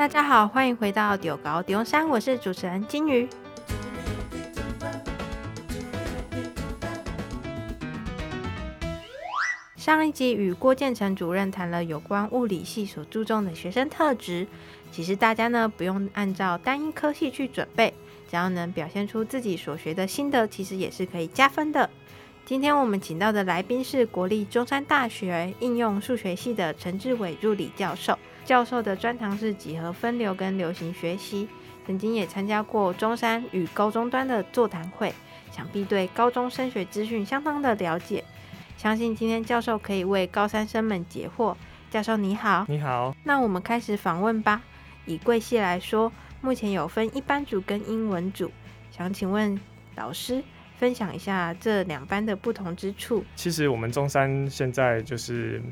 大家好，欢迎回到中猴中山，我是主持人金鱼。上一集与郭建成主任谈了有关物理系所注重的学生特质。其实大家呢，不用按照单一科系去准备，只要能表现出自己所学的心得，其实也是可以加分的。今天我们请到的来宾是国立中山大学应用数学系的陈志伟助理教授。教授的专长是几何分流跟流行学习，曾经也参加过中山与高中端的座谈会，想必对高中升学资讯相当的了解。相信今天教授可以为高三生们解惑。教授你好，你好。那我们开始访问吧。以贵系来说，目前有分一般组跟英文组，想请问老师。分享一下这两班的不同之处。其实我们中山现在就是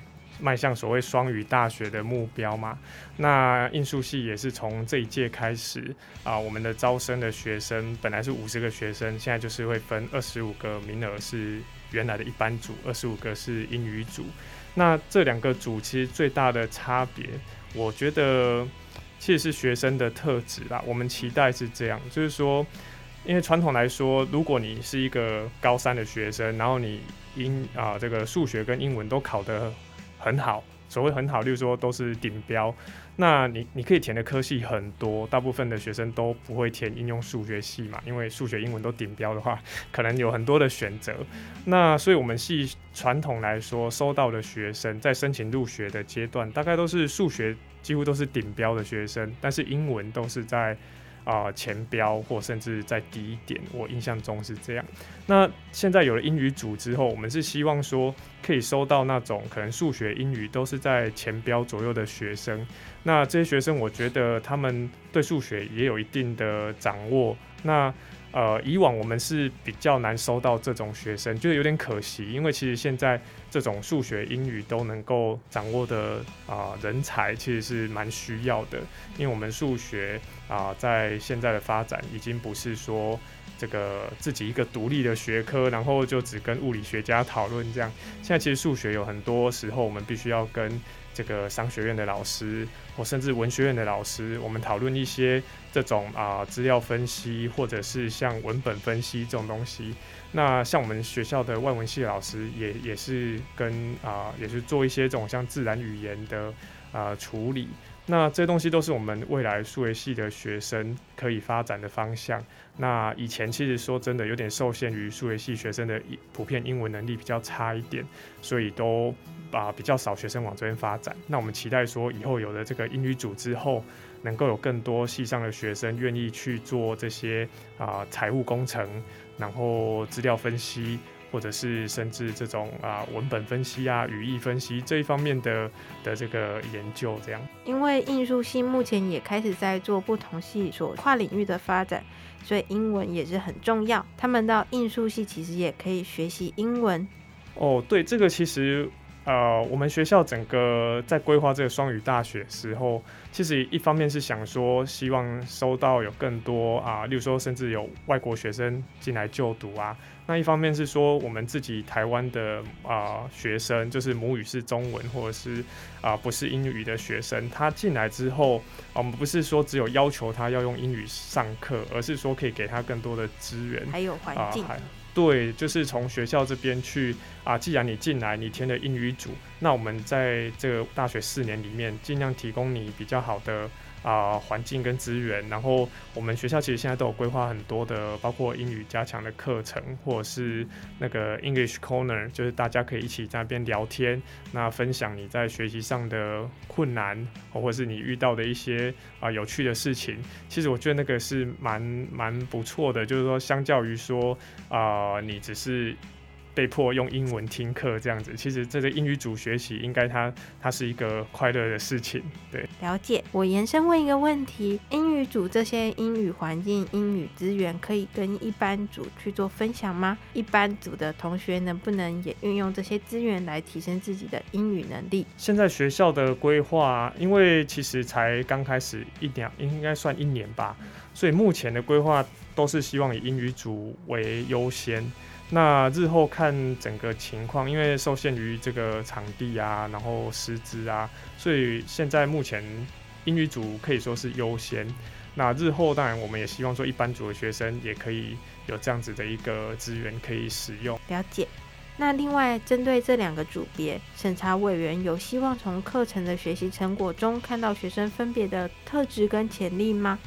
迈向所谓双语大学的目标嘛。那应数系也是从这一届开始啊，我们的招生的学生本来是五十个学生，现在就是会分二十五个名额是原来的一般组，二十五个是英语组。那这两个组其实最大的差别，我觉得其实是学生的特质啦。我们期待是这样，就是说。因为传统来说，如果你是一个高三的学生，然后你英啊、这个数学跟英文都考得很好，所谓很好，例如说都是顶标，那你你可以填的科系很多，大部分的学生都不会填应用数学系嘛，因为数学、英文都顶标的话，可能有很多的选择。那所以我们系传统来说，收到的学生在申请入学的阶段，大概都是数学几乎都是顶标的学生，但是英文都是在。啊、前标或甚至在低一点，我印象中是这样。那现在有了英语组之后，我们是希望说可以收到那种可能数学、英语都是在前标左右的学生。那这些学生，我觉得他们对数学也有一定的掌握。那呃，以往我们是比较难收到这种学生，就是有点可惜，因为其实现在这种数学、英语都能够掌握的啊、人才，其实是蛮需要的。因为我们数学啊、在现在的发展，已经不是说这个自己一个独立的学科，然后就只跟物理学家讨论这样。现在其实数学有很多时候，我们必须要跟这个商学院的老师，或甚至文学院的老师，我们讨论一些这种啊资料分析，或者是像文本分析这种东西。那像我们学校的外文系老师也，也是跟啊，也是做一些这种像自然语言的啊处理。那这些东西都是我们未来数学系的学生可以发展的方向。那以前其实说真的，有点受限于数学系学生的普遍英文能力比较差一点，所以都。啊，比较少学生往这边发展。那我们期待说，以后有了这个英语组之后，能够有更多系上的学生愿意去做这些啊财务工程，然后资料分析，或者是甚至这种啊文本分析啊、语义分析这一方面的的这个研究。这样，因为应数系目前也开始在做不同系所跨领域的发展，所以英文也是很重要。他们到应数系其实也可以学习英文。哦，对，这个其实。呃，我们学校整个在规划这个双语大学时候，其实一方面是想说，希望收到有更多啊，例如说甚至有外国学生进来就读啊。那一方面是说，我们自己台湾的啊学生，就是母语是中文或者是啊不是英语的学生，他进来之后，我们不是说只有要求他要用英语上课，而是说可以给他更多的资源，还有环境。对，就是从学校这边去啊。既然你进来，你填的英语组，那我们在这个大学四年里面，尽量提供你比较好的。啊，环境跟资源，然后我们学校其实现在都有规划很多的，包括英语加强的课程，或者是那个 English Corner，就是大家可以一起在那边聊天，那分享你在学习上的困难，或者是你遇到的一些啊有趣的事情。其实我觉得那个是蛮蛮不错的，就是说相较于说啊，你只是。被迫用英文听课这样子，其实这个英语组学习应该它它是一个快乐的事情。对，了解。我延伸问一个问题：英语组这些英语环境、英语资源可以跟一般组去做分享吗？一般组的同学能不能也运用这些资源来提升自己的英语能力？现在学校的规划，因为其实才刚开始一两，应该算一年吧，所以目前的规划都是希望以英语组为优先。那日后看整个情况，因为受限于这个场地啊，然后师资啊，所以现在目前英语组可以说是优先。那日后当然我们也希望说一般组的学生也可以有这样子的一个资源可以使用。了解。那另外针对这两个组别，审查委员有希望从课程的学习成果中看到学生分别的特质跟潜力吗？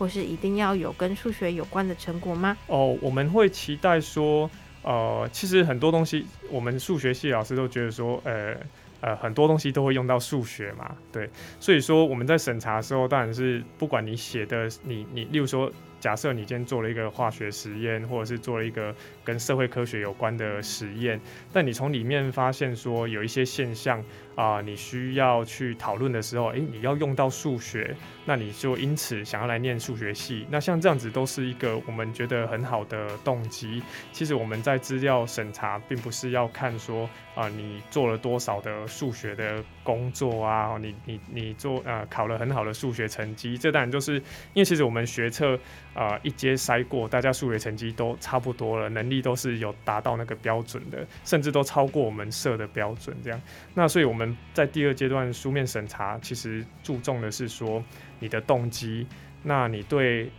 或是一定要有跟数学有关的成果吗？哦，我们会期待说，呃，其实很多东西，我们数学系老师都觉得说，呃呃，很多东西都会用到数学嘛，对，所以说我们在审查的时候，当然是不管你写的，你你，例如说。假设你今天做了一个化学实验，或者是做了一个跟社会科学有关的实验，但你从里面发现说有一些现象啊、你需要去讨论的时候，诶、你要用到数学，那你就因此想要来念数学系。那像这样子都是一个我们觉得很好的动机。其实我们在资料审查，并不是要看说啊、你做了多少的数学的工作啊，你你你做呃考了很好的数学成绩，这当然就是因为其实我们学测。啊、一阶筛过，大家数学成绩都差不多了，能力都是有达到那个标准的，甚至都超过我们设的标准。这样，那所以我们在第二阶段书面审查，其实注重的是说你的动机，那你对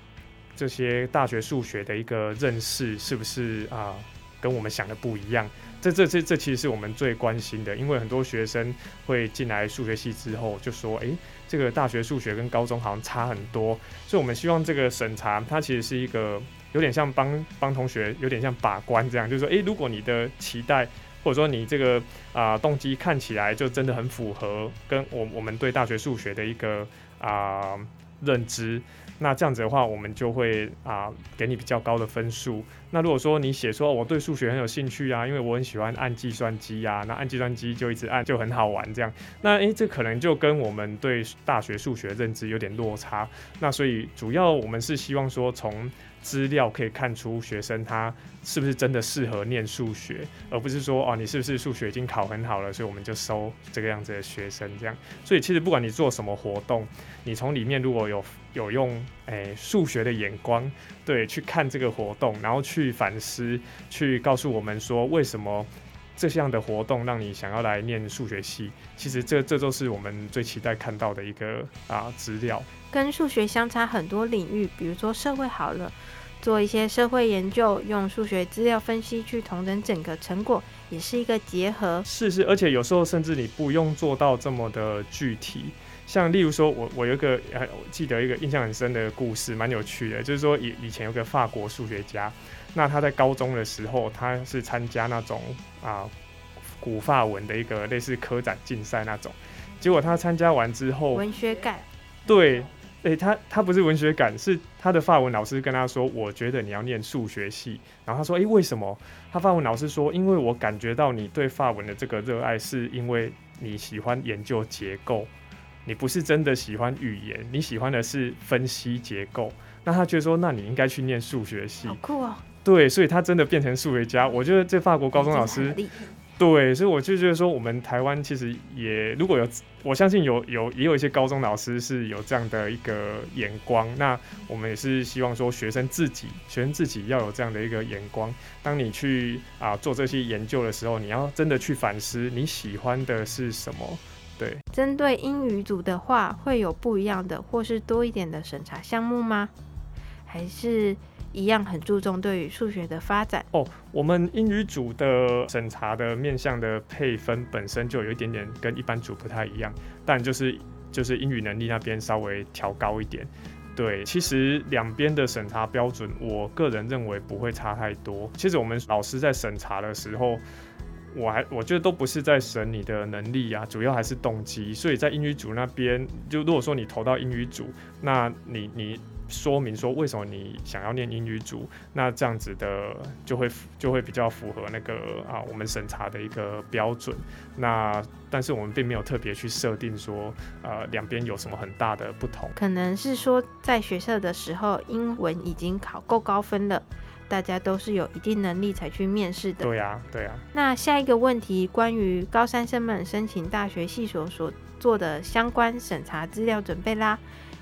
这些大学数学的一个认识是不是啊、跟我们想的不一样？这这这这其实是我们最关心的，因为很多学生会进来数学系之后就说，诶，这个大学数学跟高中好像差很多，所以我们希望这个审查它其实是一个有点像帮帮同学有点像把关这样，就是说，诶，如果你的期待或者说你这个啊、动机看起来就真的很符合跟我我们对大学数学的一个啊、认知。那这样子的话，我们就会啊、给你比较高的分数。那如果说你写说我对数学很有兴趣啊，因为我很喜欢按计算机啊，那按计算机就一直按就很好玩这样。那诶、这可能就跟我们对大学数学认知有点落差。那所以主要我们是希望说从资料可以看出学生他是不是真的适合念数学，而不是说哦你是不是数学已经考很好了，所以我们就收这个样子的学生这样。所以其实不管你做什么活动，你从里面如果有有用诶数学的眼光，对，去看这个活动，然后去反思，去告诉我们说为什么这项的活动让你想要来念数学系。其实这这都是我们最期待看到的一个啊资料。跟数学相差很多领域，比如说社会好了，做一些社会研究，用数学资料分析去统整整个成果，也是一个结合。是是，而且有时候甚至你不用做到这么的具体。像例如说，我我有一个呃，我记得一个印象很深的故事，蛮有趣的。就是说，以以前有个法国数学家，那他在高中的时候，他是参加那种啊古法文的一个类似科展竞赛那种。结果他参加完之后，文学感。对，诶、欸，他他不是文学感，是他的法文老师跟他说：“我觉得你要念数学系。”然后他说：“诶、欸，为什么？”他法文老师说：“因为我感觉到你对法文的这个热爱，是因为你喜欢研究结构。”你不是真的喜欢语言，你喜欢的是分析结构。那他觉得说，那你应该去念数学系。好酷哦！对，所以他真的变成数学家。我觉得这法国高中老师，对，所以我就觉得说，我们台湾其实也如果有，我相信有有也有一些高中老师是有这样的一个眼光。那我们也是希望说，学生自己，学生自己要有这样的一个眼光。当你去啊做这些研究的时候，你要真的去反思，你喜欢的是什么。对，针对英语组的话，会有不一样的或是多一点的审查项目吗？还是一样很注重对于数学的发展？哦，我们英语组的审查的面向的配分本身就有一点点跟一般组不太一样，但就是就是英语能力那边稍微调高一点。对，其实两边的审查标准，我个人认为不会差太多。其实我们老师在审查的时候。我还我觉得都不是在审你的能力啊，主要还是动机。所以在英语组那边，就如果说你投到英语组，那你你说明说为什么你想要念英语组，那这样子的就会就会比较符合那个啊我们审查的一个标准。那但是我们并没有特别去设定说呃两边有什么很大的不同。可能是说在学校的时候，英文已经考够高分了。大家都是有一定能力才去面试的。对呀，对呀。那下一个问题，关于高三生们申请大学系所所做的相关审查资料准备啦，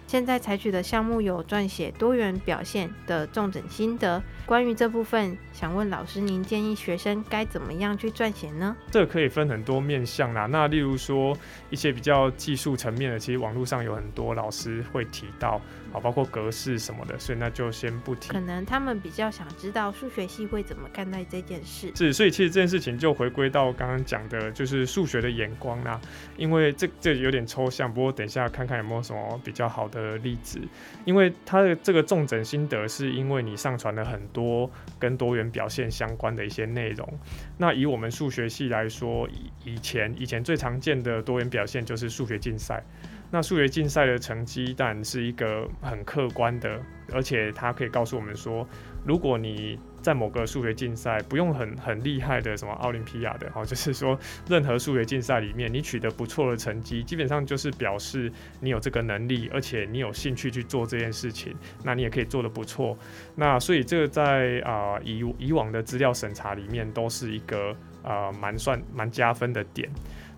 现在采取的项目有撰写多元表现的重整心得。关于这部分，想问老师，您建议学生该怎么样去撰写呢？这可以分很多面向啦。那例如说一些比较技术层面的，其实网络上有很多老师会提到，啊，包括格式什么的，所以那就先不提。可能他们比较想知道数学系会怎么看待这件事。是，所以其实这件事情就回归到刚刚讲的，就是数学的眼光啦。因为这这有点抽象，不过等一下看看有没有什么比较好的例子。因为它的这个重整心得，是因为你上传了很。多跟多元表现相关的一些内容。那以我们数学系来说，以以前以前最常见的多元表现就是数学竞赛。那数学竞赛的成绩当然是一个很客观的，而且它可以告诉我们说，如果你在某个数学竞赛不用很很厉害的什么奥林匹亚的，哈，就是说任何数学竞赛里面你取得不错的成绩，基本上就是表示你有这个能力，而且你有兴趣去做这件事情，那你也可以做得不错。那所以这个在啊、以以往的资料审查里面都是一个啊蛮、算蛮加分的点。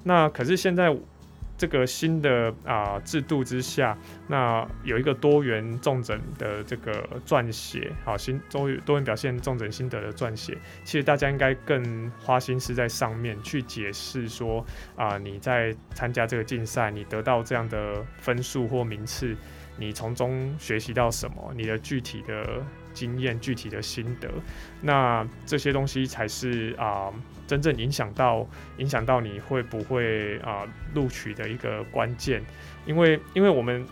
那可是现在。这个新的啊、制度之下，那有一个多元重整的这个撰写，好，新多元多元表现重整心得的撰写，其实大家应该更花心思在上面去解释说啊、你在参加这个竞赛，你得到这样的分数或名次，你从中学习到什么，你的具体的。经验具体的心得，那这些东西才是啊、真正影响到影响到你会不会啊录、取的一个关键，因为因为我们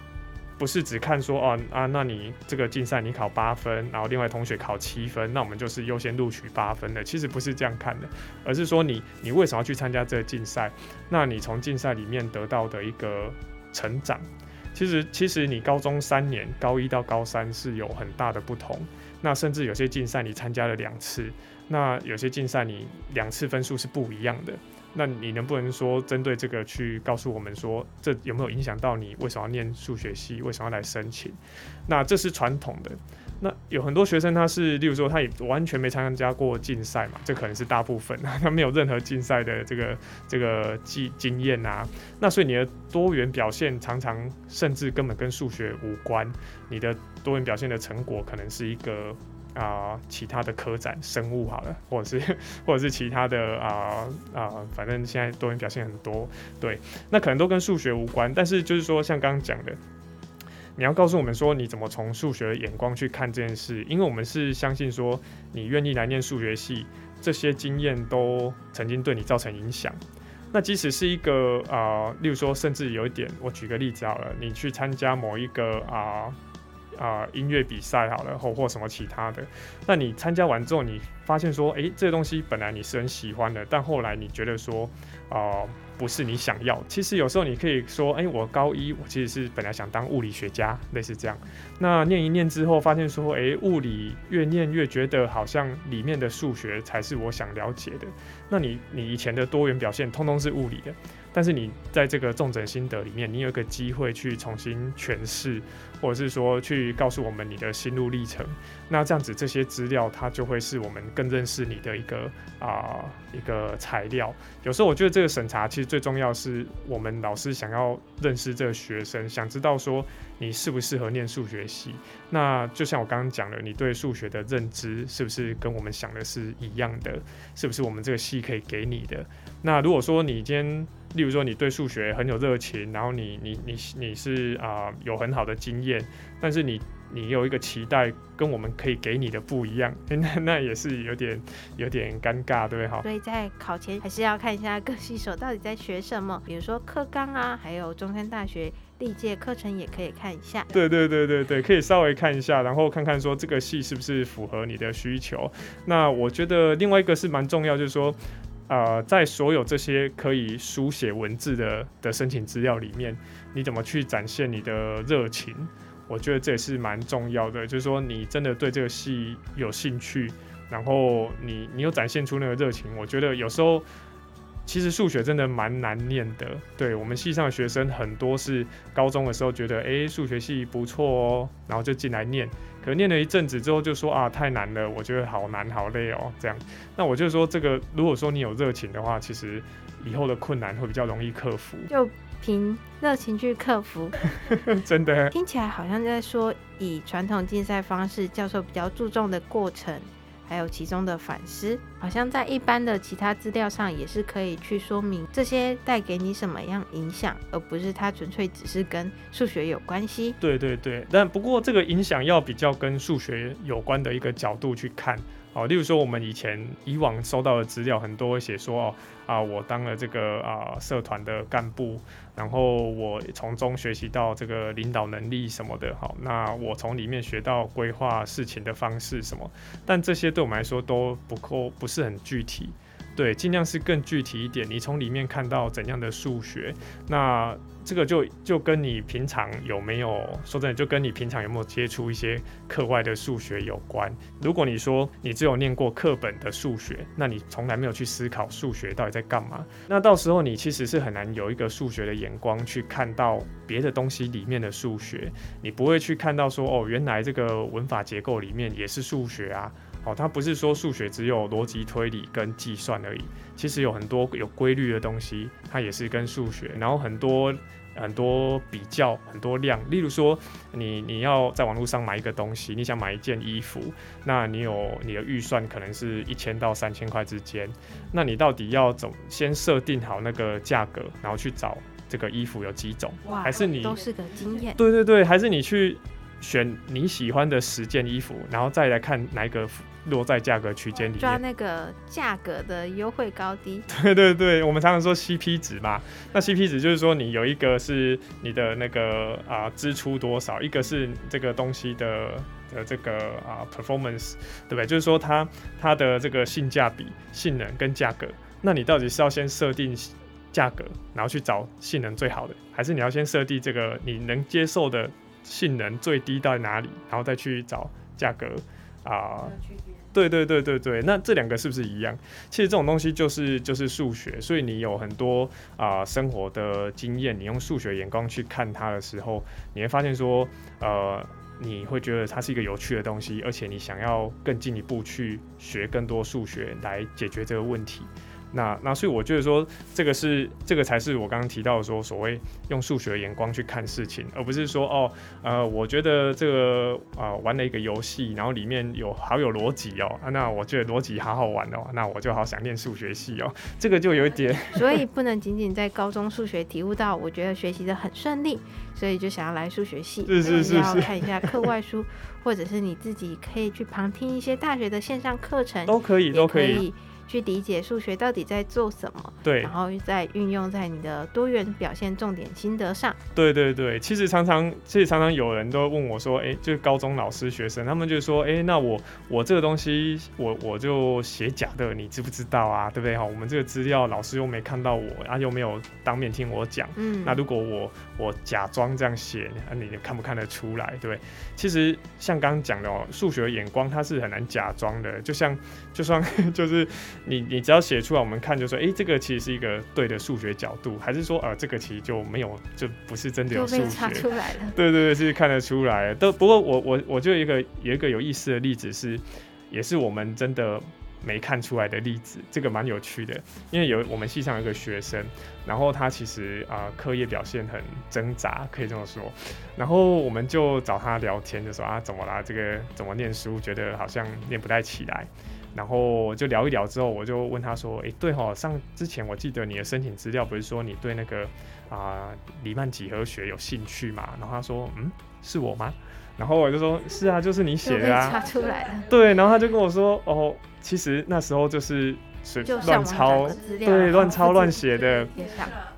不是只看说哦啊，那你这个竞赛你考八分，然后另外同学考七分，那我们就是优先录取八分的，其实不是这样看的，而是说你你为什么要去参加这个竞赛？那你从竞赛里面得到的一个成长。其实，其实你高中三年，高一到高三是有很大的不同。那甚至有些竞赛你参加了两次，那有些竞赛你两次分数是不一样的。那你能不能说针对这个去告诉我们说，这有没有影响到你为什么要念数学系，为什么要来申请？那这是传统的。那有很多学生他是，例如说他也完全没参加过竞赛嘛，这可能是大部分，他没有任何竞赛的这个这个经经验啊。那所以你的多元表现常常甚至根本跟数学无关，你的多元表现的成果可能是一个啊、其他的科展生物好了，或者是 或者是其他的啊啊、反正现在多元表现很多，对，那可能都跟数学无关，但是就是说像刚刚讲的。你要告诉我们说，你怎么从数学的眼光去看这件事？因为我们是相信说，你愿意来念数学系，这些经验都曾经对你造成影响。那即使是一个啊、例如说，甚至有一点，我举个例子好了，你去参加某一个啊啊、音乐比赛好了，或或什么其他的，那你参加完之后，你发现说，诶，这个东西本来你是很喜欢的，但后来你觉得说，啊、不是你想要，其实有时候你可以说，哎、欸，我高一我其实是本来想当物理学家，类似这样。那念一念之后，发现说，哎、欸，物理越念越觉得好像里面的数学才是我想了解的。那你你以前的多元表现通通是物理的。但是你在这个重整心得里面，你有一个机会去重新诠释，或者是说去告诉我们你的心路历程。那这样子这些资料，它就会是我们更认识你的一个啊、一个材料。有时候我觉得这个审查其实最重要是我们老师想要认识这个学生，想知道说你适不适合念数学系。那就像我刚刚讲的，你对数学的认知是不是跟我们想的是一样的？是不是我们这个系可以给你的？那如果说你今天，例如说你对数学很有热情，然后你你你你是啊、呃、有很好的经验，但是你你有一个期待跟我们可以给你的不一样，那那也是有点有点尴尬，对不对？所以在考前还是要看一下各系所到底在学什么，比如说课纲啊，还有中山大学历届课程也可以看一下。对对对对对，可以稍微看一下，然后看看说这个系是不是符合你的需求。那我觉得另外一个是蛮重要，就是说。呃，在所有这些可以书写文字的的申请资料里面，你怎么去展现你的热情？我觉得这也是蛮重要的。就是说，你真的对这个戏有兴趣，然后你你又展现出那个热情。我觉得有时候其实数学真的蛮难念的。对，我们系上的学生很多是高中的时候觉得，诶，数学系不错哦，然后就进来念。可念了一阵子之后，就说啊，太难了，我觉得好难好累哦，这样。那我就说，这个如果说你有热情的话，其实以后的困难会比较容易克服。就凭热情去克服。真的，听起来好像在说，以传统竞赛方式，教授比较注重的过程。还有其中的反思，好像在一般的其他资料上也是可以去说明这些带给你什么样影响，而不是它纯粹只是跟数学有关系。对对对，但不过这个影响要比较跟数学有关的一个角度去看。哦，例如说，我们以前以往收到的资料很多会写说，哦啊，我当了这个啊社团的干部，然后我从中学习到这个领导能力什么的，好，那我从里面学到规划事情的方式什么，但这些对我们来说都不够，不是很具体。对，尽量是更具体一点。你从里面看到怎样的数学，那这个就就跟你平常有没有说真的，就跟你平常有没有接触一些课外的数学有关。如果你说你只有念过课本的数学，那你从来没有去思考数学到底在干嘛，那到时候你其实是很难有一个数学的眼光去看到别的东西里面的数学。你不会去看到说哦，原来这个文法结构里面也是数学啊。哦，它不是说数学只有逻辑推理跟计算而已，其实有很多有规律的东西，它也是跟数学。然后很多很多比较，很多量，例如说你你要在网络上买一个东西，你想买一件衣服，那你有你的预算可能是一千到三千块之间，那你到底要怎先设定好那个价格，然后去找这个衣服有几种，哇还是你都是个经验？对对对，还是你去。选你喜欢的十件衣服，然后再来看哪一个落在价格区间里面，抓那个价格的优惠高低。对对对，我们常常说 CP 值嘛，那 CP 值就是说你有一个是你的那个啊、呃、支出多少，一个是这个东西的的这个啊、呃、performance，对不对？就是说它它的这个性价比、性能跟价格，那你到底是要先设定价格，然后去找性能最好的，还是你要先设定这个你能接受的？性能最低到哪里，然后再去找价格啊？呃、对对对对对，那这两个是不是一样？其实这种东西就是就是数学，所以你有很多啊、呃、生活的经验，你用数学眼光去看它的时候，你会发现说，呃，你会觉得它是一个有趣的东西，而且你想要更进一步去学更多数学来解决这个问题。那那所以我觉得说，这个是这个才是我刚刚提到的说，所谓用数学的眼光去看事情，而不是说哦，呃，我觉得这个啊、呃、玩了一个游戏，然后里面有好有逻辑哦，那我觉得逻辑好好玩哦，那我就好想念数学系哦，这个就有一点，所以不能仅仅在高中数学体悟到，我觉得学习的很顺利，所以就想要来数学系，是是是是，要看一下课外书，或者是你自己可以去旁听一些大学的线上课程，都可以，都可以。去理解数学到底在做什么，对，然后再运用在你的多元表现重点心得上。对对对，其实常常，其实常常有人都问我说，哎、欸，就是高中老师学生，他们就说，哎、欸，那我我这个东西，我我就写假的，你知不知道啊？对不对？哈，我们这个资料老师又没看到我，啊，又没有当面听我讲，嗯，那如果我我假装这样写，啊，你看不看得出来？对不对？其实像刚刚讲的哦，数学眼光它是很难假装的，就像就算 就是。你你只要写出来，我们看就说，哎、欸，这个其实是一个对的数学角度，还是说，呃，这个其实就没有，就不是真的有数学。查出来了。对对对，是看得出来。都不过我我我就一个有一个有意思的例子是，也是我们真的没看出来的例子，这个蛮有趣的。因为有我们系上有一个学生，然后他其实啊课业表现很挣扎，可以这么说。然后我们就找他聊天，就说啊怎么啦？这个怎么念书？觉得好像念不太起来。然后就聊一聊之后，我就问他说：“诶，对哈，上之前我记得你的申请资料不是说你对那个啊黎曼几何学有兴趣嘛？”然后他说：“嗯，是我吗？”然后我就说：“是啊，就是你写的啊。”查出来了。对，然后他就跟我说：“哦，其实那时候就是随乱抄，对，乱抄乱写的。”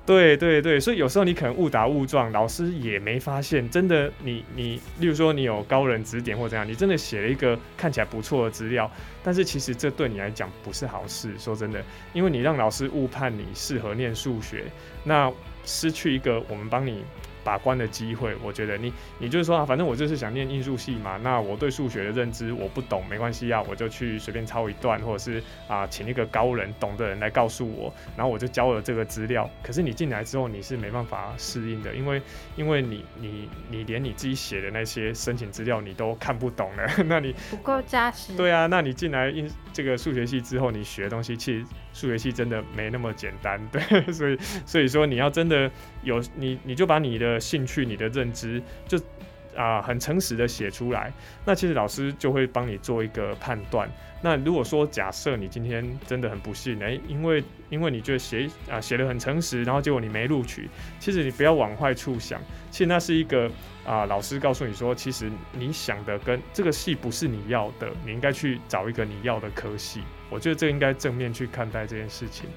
对对对，所以有时候你可能误打误撞，老师也没发现。真的你，你你，例如说你有高人指点或怎样，你真的写了一个看起来不错的资料，但是其实这对你来讲不是好事。说真的，因为你让老师误判你适合念数学，那失去一个我们帮你把关的机会。我觉得你你就是说啊，反正我就是想念艺术系嘛，那我对数学的认知我不懂没关系啊，我就去随便抄一段，或者是啊请一个高人懂的人来告诉我，然后我就交了这个资料。可是你进来之后你是没办法适应的，因为因为你你你连你自己写的那些申请资料你都看不懂了，那你不够扎实。对啊，那你进来应这个数学系之后，你学的东西其实数学系真的没那么简单，对，所以所以说你要真的有你你就把你的的兴趣、你的认知就啊、很诚实的写出来，那其实老师就会帮你做一个判断。那如果说假设你今天真的很不幸，哎、欸，因为因为你觉得写啊写的很诚实，然后结果你没录取，其实你不要往坏处想，其实那是一个啊、老师告诉你说，其实你想的跟这个系不是你要的，你应该去找一个你要的科系。我觉得这应该正面去看待这件事情。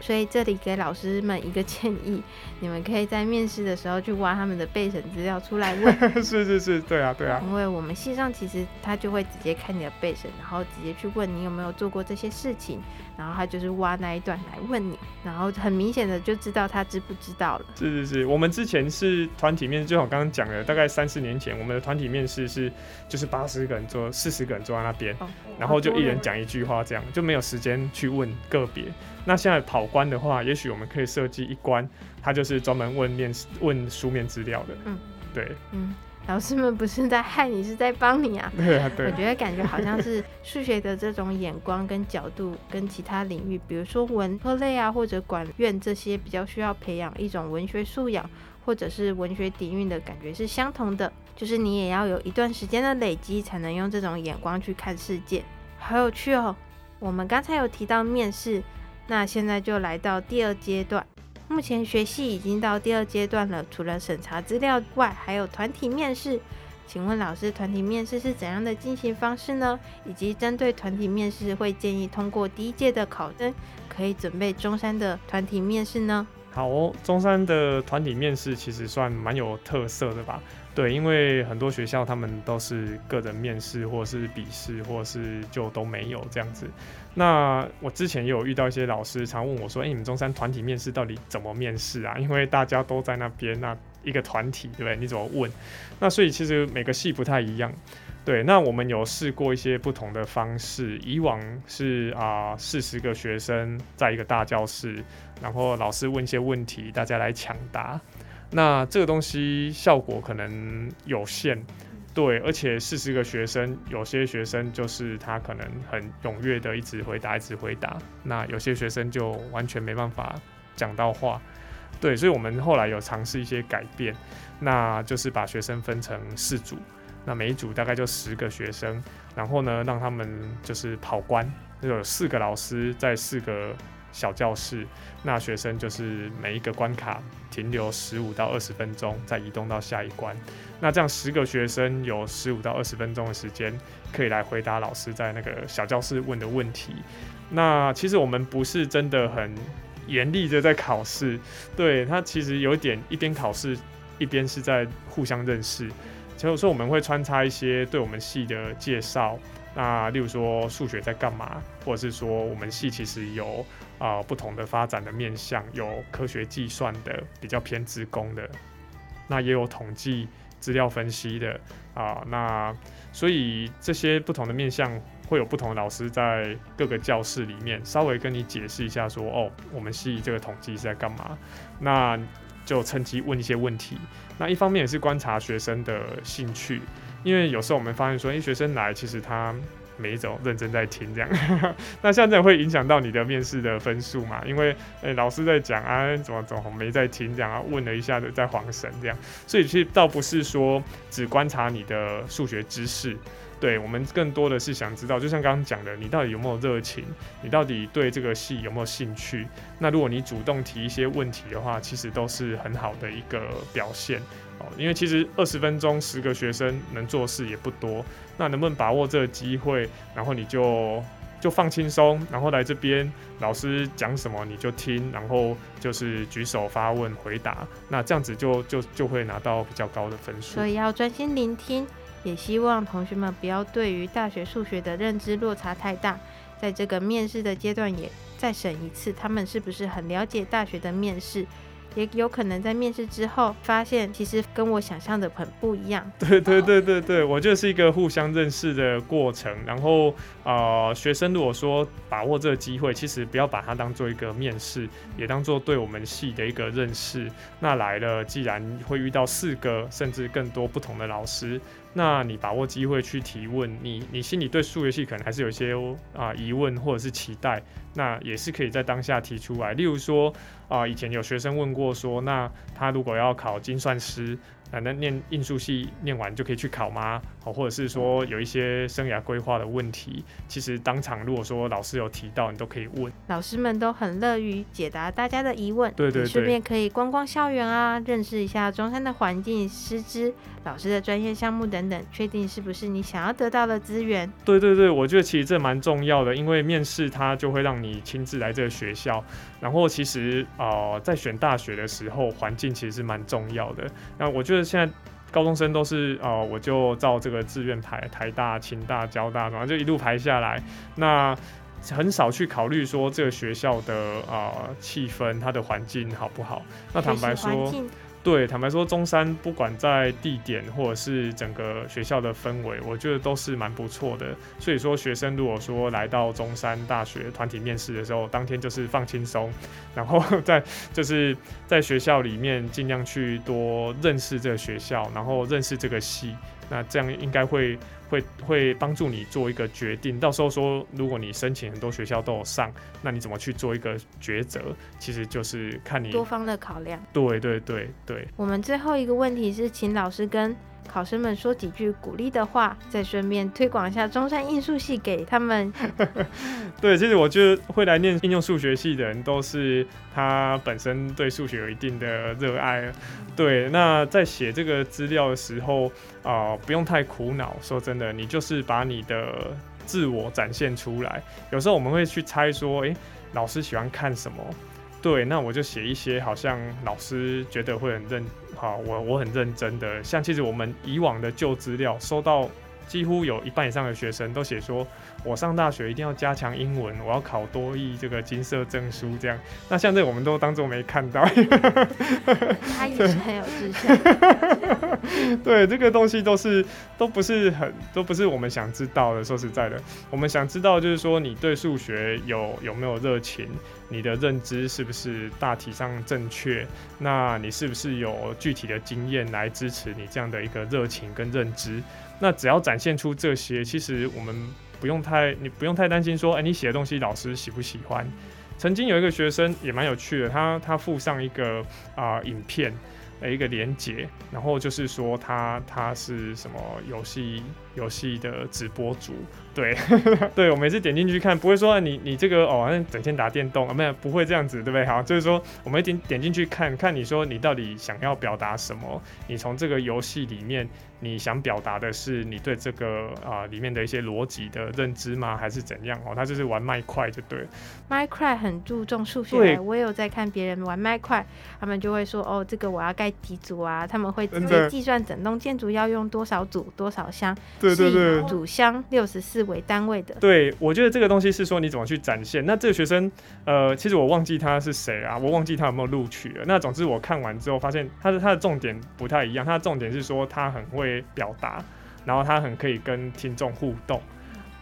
所以这里给老师们一个建议，你们可以在面试的时候去挖他们的备审资料出来问。是是是，对啊对啊。因为我们系上其实他就会直接看你的备审，然后直接去问你有没有做过这些事情，然后他就是挖那一段来问你，然后很明显的就知道他知不知道了。是是是，我们之前是团体面试，就像我刚刚讲的，大概三四年前，我们的团体面试是就是八十个人坐，四十个人坐在那边，哦，然后就一人讲一句话，这样就没有时间去问个别。那现在跑关的话，也许我们可以设计一关，他就是专门问面试、问书面资料的。嗯，对，嗯，老师们不是在害你，是在帮你啊。对啊，对。我觉得感觉好像是数学的这种眼光跟角度，跟其他领域，比如说文科类啊，或者管院这些比较需要培养一种文学素养，或者是文学底蕴的感觉是相同的。就是你也要有一段时间的累积，才能用这种眼光去看世界。好有趣哦！我们刚才有提到面试。那现在就来到第二阶段，目前学系已经到第二阶段了。除了审查资料外，还有团体面试。请问老师，团体面试是怎样的进行方式呢？以及针对团体面试，会建议通过第一届的考生，可以准备中山的团体面试呢？好哦，中山的团体面试其实算蛮有特色的吧？对，因为很多学校他们都是个人面试，或是笔试，或是就都没有这样子。那我之前也有遇到一些老师常问我说：“哎、你们中山团体面试到底怎么面试啊？因为大家都在那边，那一个团体，对不对？你怎么问？那所以其实每个系不太一样。对，那我们有试过一些不同的方式。以往是啊，四十个学生在一个大教室，然后老师问一些问题，大家来抢答。那这个东西效果可能有限。”对，而且四十个学生，有些学生就是他可能很踊跃的一直回答，一直回答。那有些学生就完全没办法讲到话。对，所以我们后来有尝试一些改变，那就是把学生分成四组，那每一组大概就十个学生，然后呢，让他们就是跑关，就有四个老师在四个小教室，那学生就是每一个关卡停留十五到二十分钟，再移动到下一关。那这样十个学生有十五到二十分钟的时间，可以来回答老师在那个小教室问的问题。那其实我们不是真的很严厉的在考试，对，他其实有一点一边考试一边是在互相认识。所以说我们会穿插一些对我们系的介绍，那例如说数学在干嘛，或者是说我们系其实有啊、不同的发展的面向，有科学计算的，比较偏资工的，那也有统计。资料分析的啊，那所以这些不同的面向会有不同的老师在各个教室里面稍微跟你解释一下，说哦，我们系这个统计是在干嘛，那就趁机问一些问题。那一方面也是观察学生的兴趣，因为有时候我们发现说，诶，学生来其实他。没走认真在听这样，那像这样会影响到你的面试的分数嘛？因为诶、老师在讲啊，怎么怎么没在听这样啊？问了一下子在晃神这样，所以其实倒不是说只观察你的数学知识，对，我们更多的是想知道，就像刚刚讲的，你到底有没有热情？你到底对这个戏有没有兴趣？那如果你主动提一些问题的话，其实都是很好的一个表现哦。因为其实二十分钟十个学生能做事也不多，那能不能把握这个机会？然后你就就放轻松，然后来这边老师讲什么你就听，然后就是举手发问回答，那这样子就就就会拿到比较高的分数。所以要专心聆听，也希望同学们不要对于大学数学的认知落差太大，在这个面试的阶段也再审一次，他们是不是很了解大学的面试？也有可能在面试之后发现，其实跟我想象的很不一样。对对对对对，我就是一个互相认识的过程。然后呃，学生如果说把握这个机会，其实不要把它当做一个面试，也当做对我们系的一个认识。那来了，既然会遇到四个甚至更多不同的老师。那你把握机会去提问，你你心里对数学系可能还是有一些啊疑问或者是期待，那也是可以在当下提出来。例如说啊，以前有学生问过说，那他如果要考精算师。那那念应数系念完就可以去考吗？好，或者是说有一些生涯规划的问题，其实当场如果说老师有提到，你都可以问。老师们都很乐于解答大家的疑问。对对对。顺便可以观光校园啊，认识一下中山的环境、师资、老师的专业项目等等，确定是不是你想要得到的资源。对对对，我觉得其实这蛮重要的，因为面试它就会让你亲自来这个学校，然后其实啊、呃，在选大学的时候，环境其实是蛮重要的。那我觉得。现在高中生都是哦，我就照这个志愿排，台大、清大、交大，然后就一路排下来，那很少去考虑说这个学校的啊气氛，它的环境好不好？那坦白说。对，坦白说，中山不管在地点或者是整个学校的氛围，我觉得都是蛮不错的。所以说，学生如果说来到中山大学团体面试的时候，当天就是放轻松，然后 在就是在学校里面尽量去多认识这个学校，然后认识这个系，那这样应该会。会会帮助你做一个决定，到时候说，如果你申请很多学校都有上，那你怎么去做一个抉择？其实就是看你多方的考量。对对对对。我们最后一个问题是，请老师跟考生们说几句鼓励的话，再顺便推广一下中山应数系给他们。对，其实我觉得会来念应用数学系的人，都是他本身对数学有一定的热爱。对，那在写这个资料的时候啊、不用太苦恼。说真的，你就是把你的自我展现出来。有时候我们会去猜说，诶，老师喜欢看什么？对，那我就写一些好像老师觉得会很认。好，我我很认真的，像其实我们以往的旧资料收到，几乎有一半以上的学生都写说，我上大学一定要加强英文，我要考多益这个金色证书这样。那像这我们都当做没看到。他也是很有志向。对，这个东西都是都不是很都不是我们想知道的。说实在的，我们想知道就是说你对数学有有没有热情。你的认知是不是大体上正确？那你是不是有具体的经验来支持你这样的一个热情跟认知？那只要展现出这些，其实我们不用太，你不用太担心说，哎，你写的东西老师喜不喜欢？曾经有一个学生也蛮有趣的，他他附上一个啊、影片。的一个连结，然后就是说他他是什么游戏游戏的直播主，对 对，我每次点进去看，不会说你你这个哦，好像整天打电动啊，没有不会这样子，对不对？好，就是说我们一点点进去看看，你说你到底想要表达什么？你从这个游戏里面。你想表达的是你对这个啊、呃、里面的一些逻辑的认知吗？还是怎样？哦，他就是玩麦块就对了。麦块很注重数学，我也有在看别人玩麦块，他们就会说哦，这个我要盖几组啊？他们会直接计算整栋建筑要用多少组多少箱，对对对，以组箱六十四为单位的。对，我觉得这个东西是说你怎么去展现。那这个学生呃，其实我忘记他是谁啊，我忘记他有没有录取了。那总之我看完之后发现他的他的重点不太一样，他的重点是说他很会。表达，然后他很可以跟听众互动，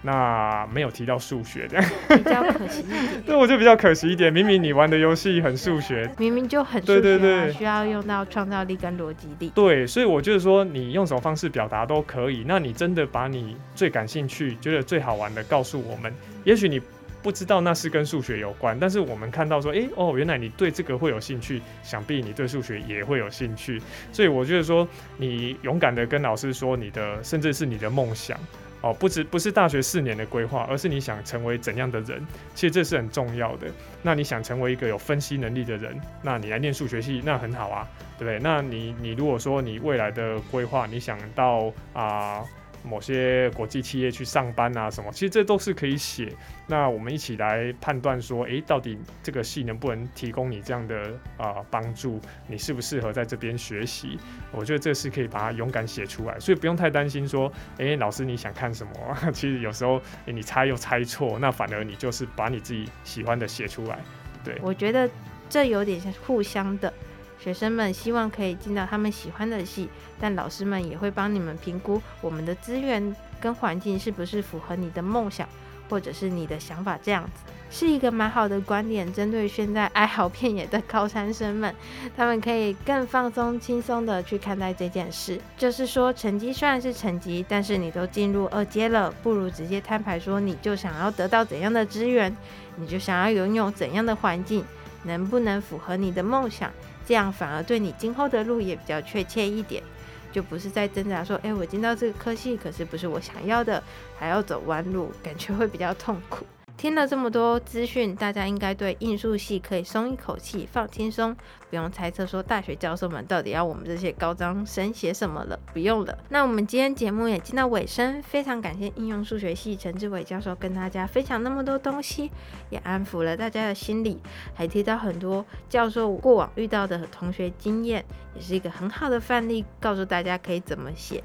那没有提到数学这样，比较可惜一点。对，我就比较可惜一点。明明你玩的游戏很数学，明明就很对对对，需要用到创造力跟逻辑力。对，所以我就是说，你用什么方式表达都可以。那你真的把你最感兴趣、觉得最好玩的告诉我们，也许你。不知道那是跟数学有关，但是我们看到说，诶、哦，原来你对这个会有兴趣，想必你对数学也会有兴趣，所以我觉得说，你勇敢的跟老师说你的，甚至是你的梦想，哦，不止不是大学四年的规划，而是你想成为怎样的人，其实这是很重要的。那你想成为一个有分析能力的人，那你来念数学系，那很好啊，对不对？那你你如果说你未来的规划，你想到啊。某些国际企业去上班啊，什么，其实这都是可以写。那我们一起来判断说，诶，到底这个系能不能提供你这样的啊帮助？你适不适合在这边学习？我觉得这是可以把它勇敢写出来，所以不用太担心说，诶，老师你想看什么？其实有时候你猜又猜错，那反而你就是把你自己喜欢的写出来。对，我觉得这有点像互相的。学生们希望可以进到他们喜欢的系，但老师们也会帮你们评估我们的资源跟环境是不是符合你的梦想，或者是你的想法。这样子是一个蛮好的观点，针对现在哀嚎遍野的高三生们，他们可以更放松、轻松的去看待这件事。就是说，成绩虽然是成绩，但是你都进入二阶了，不如直接摊牌说，你就想要得到怎样的资源，你就想要拥有怎样的环境，能不能符合你的梦想？这样反而对你今后的路也比较确切一点，就不是在挣扎说，哎，我进到这个科系，可是不是我想要的，还要走弯路，感觉会比较痛苦。听了这么多资讯，大家应该对应数系可以松一口气，放轻松，不用猜测说大学教授们到底要我们这些高中生写什么了，不用了。那我们今天节目也进到尾声，非常感谢应用数学系陈志伟教授跟大家分享那么多东西，也安抚了大家的心理，还提到很多教授过往遇到的同学经验，也是一个很好的范例，告诉大家可以怎么写。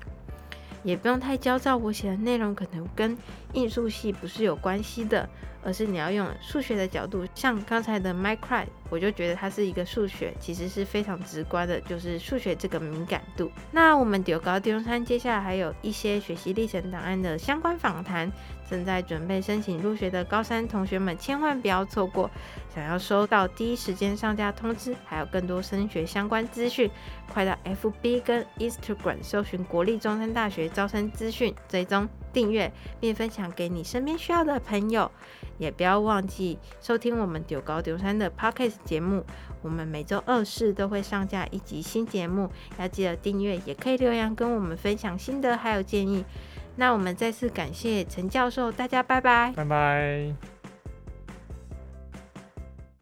也不用太焦躁，我写的内容可能跟艺术系不是有关系的，而是你要用数学的角度，像刚才的 micro，我就觉得它是一个数学，其实是非常直观的，就是数学这个敏感度。那我们丢高丢山，接下来还有一些学习历程档案的相关访谈。正在准备申请入学的高三同学们，千万不要错过！想要收到第一时间上架通知，还有更多升学相关资讯，快到 FB 跟 Instagram 搜寻国立中山大学招生资讯，追踪订阅并分享给你身边需要的朋友。也不要忘记收听我们丢高丢三的 Podcast 节目，我们每周二四都会上架一集新节目，要记得订阅，也可以留言跟我们分享心得还有建议。那我们再次感谢陈教授，大家拜拜，拜拜。